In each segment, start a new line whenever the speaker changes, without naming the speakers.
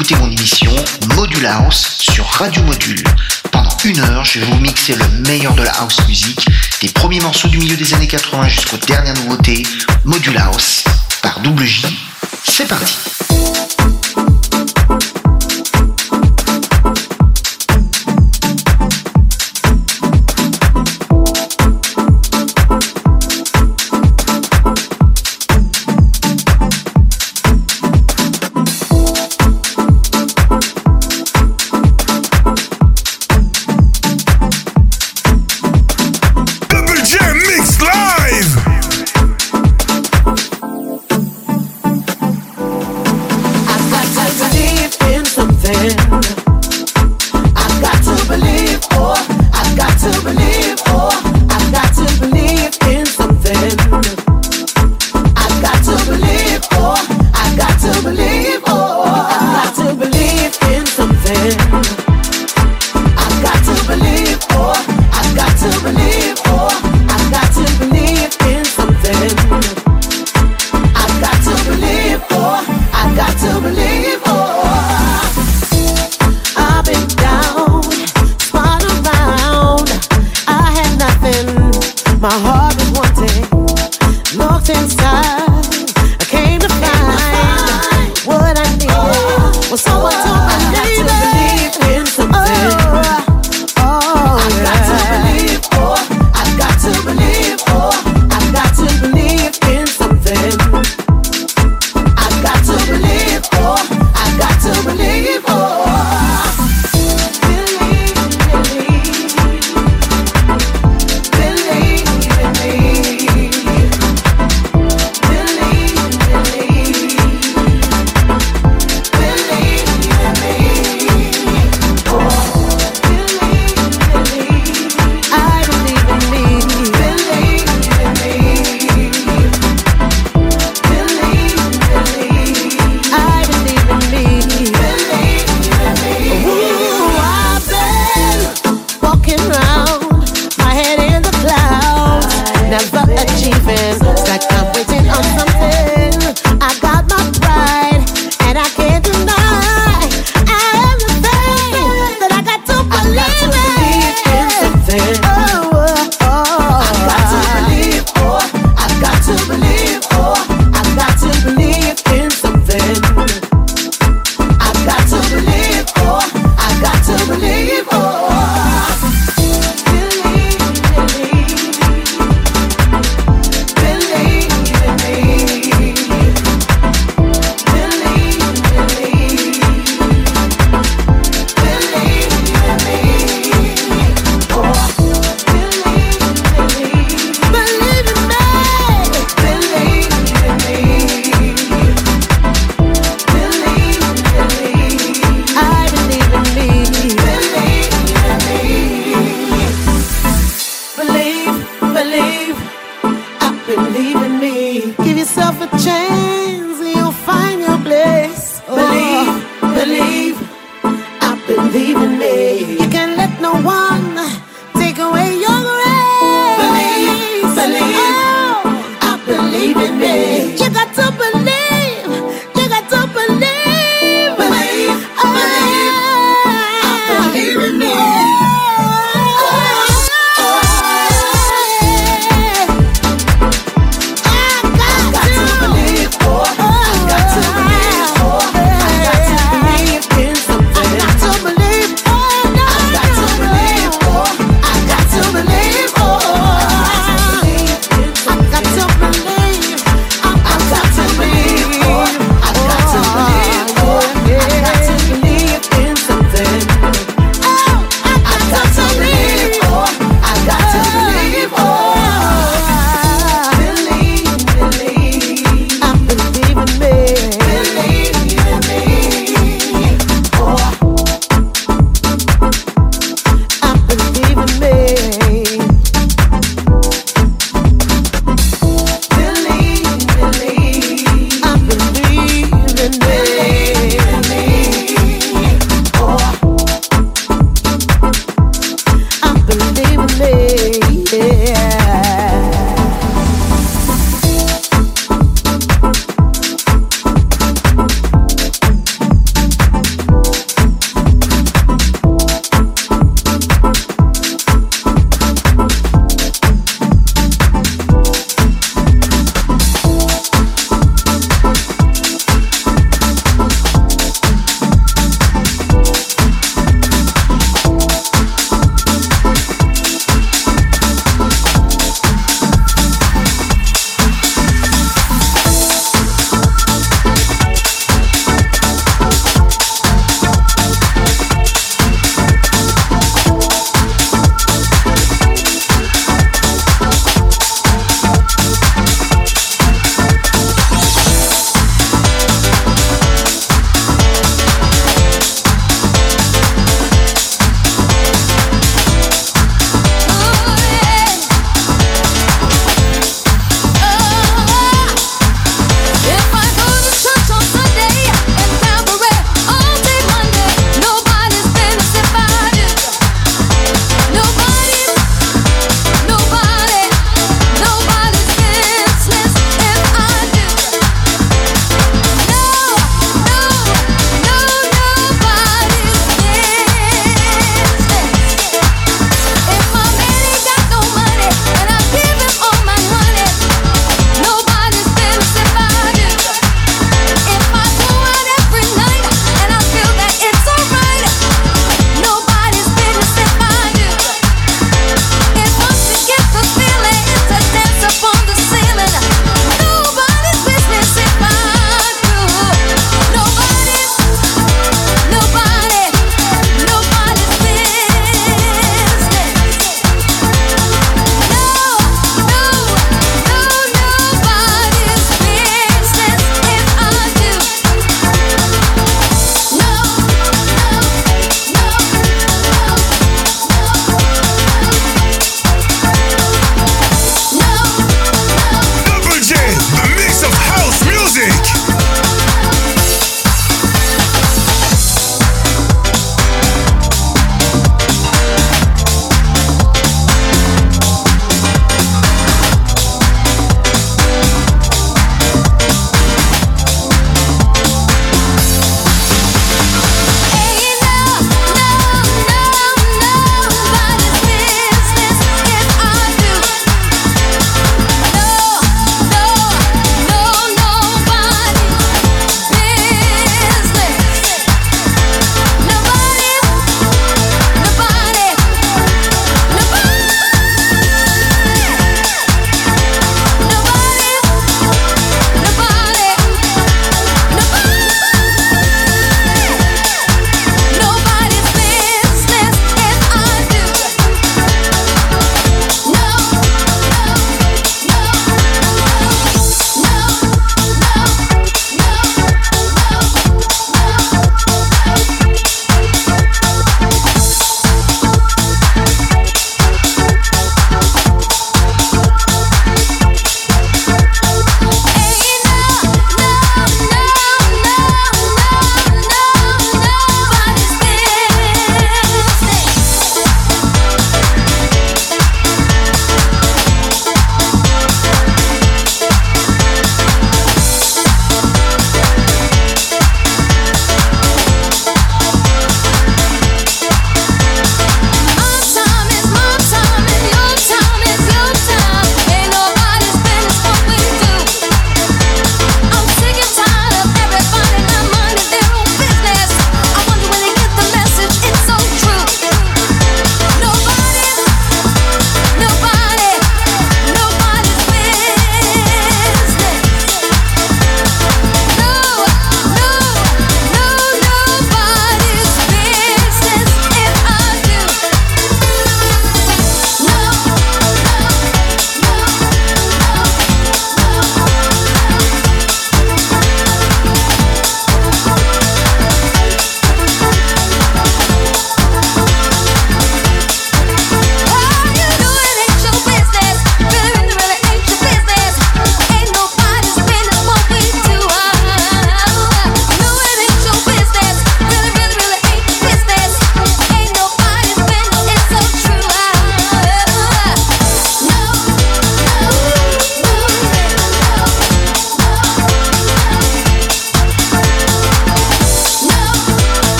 écoutez mon émission Module House sur Radio Module. Pendant une heure, je vais vous mixer le meilleur de la house music, des premiers morceaux du milieu des années 80 jusqu'aux dernières nouveautés, Module House par Double J. C'est parti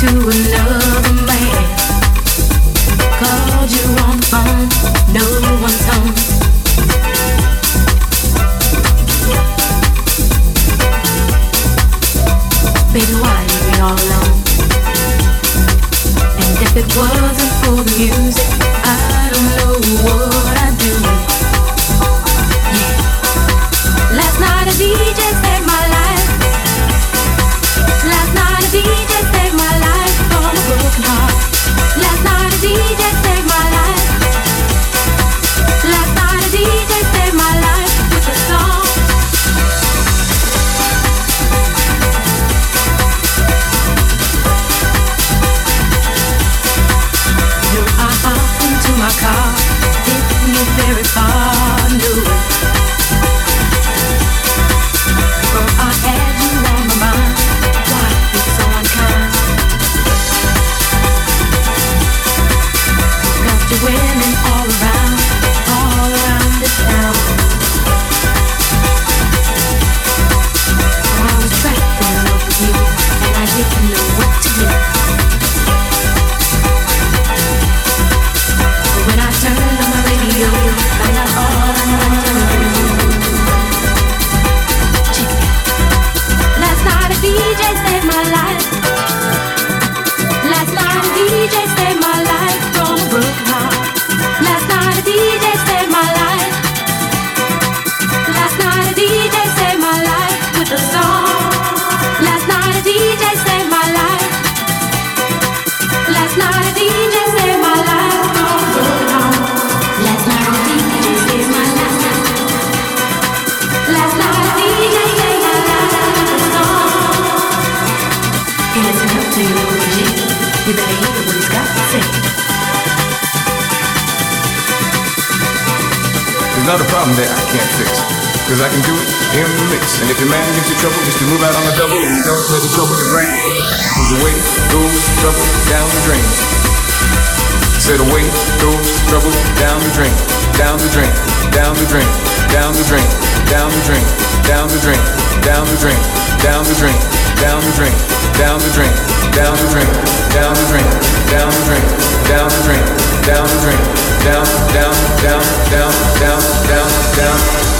to
There's not a problem that I can't fix. Cause I can do it in the mix. And if your man gives you trouble, just to move out on the double. and Don't let the trouble get rain. Cause away goes trouble down the drain. Said away goes trouble down the drain. Down the drain. Down the drain. Down the drain. Down the drain. Down the drain. Down the drain. Down the drain. Down the drain. Down the drain. Down the drain. Down the drain. Down the drain. Down the drain. Down the drain. Down, down, down, down, down, down, down.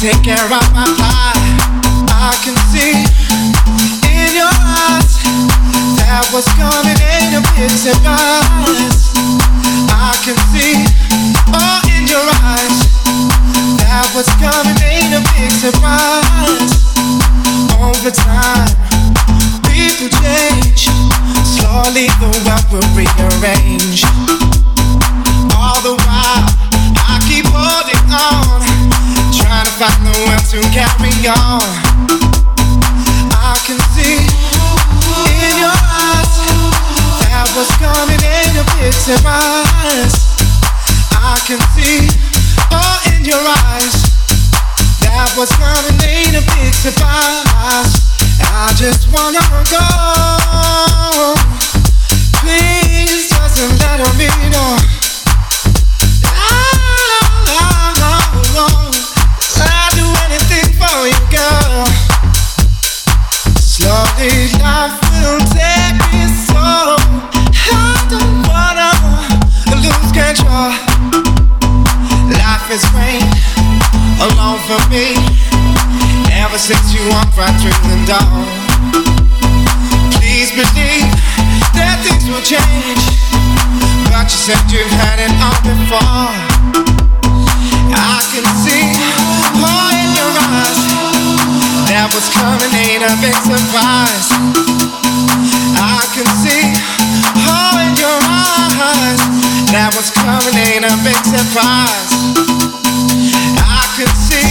take care of my life. I can see in your eyes that what's coming ain't a big surprise. I can see oh in your eyes that what's coming ain't a big surprise. Over time, people change. Slowly the world will rearrange. Find the will to carry on. I can see in your eyes that what's coming. I can see, oh, in your eyes that what's coming. I just wanna go. Please, just let me know. For me. Ever since you walked right through the door. Please believe that things will change. But you said you've had it all before. I can see oh, in your eyes that what's coming ain't a big surprise. I can see oh, in your eyes that what's coming ain't a big surprise.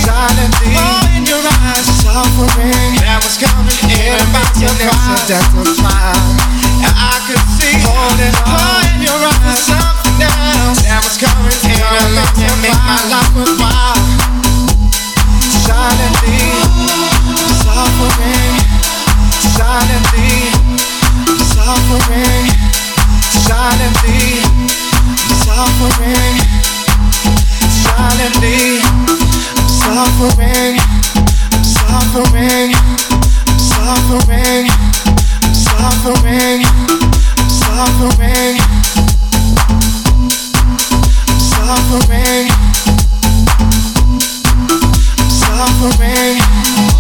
I can see silently oh, in your eyes suffering that was coming in a big incidental smile. I could see holding on. Oh, in your eyes something else. That was coming in a big and make my life worthwhile. Silently suffering, silently suffering, silently suffering, silently suffering, I'm suffering, I'm suffering, I'm suffering, I'm suffering, I'm suffering, I'm suffering.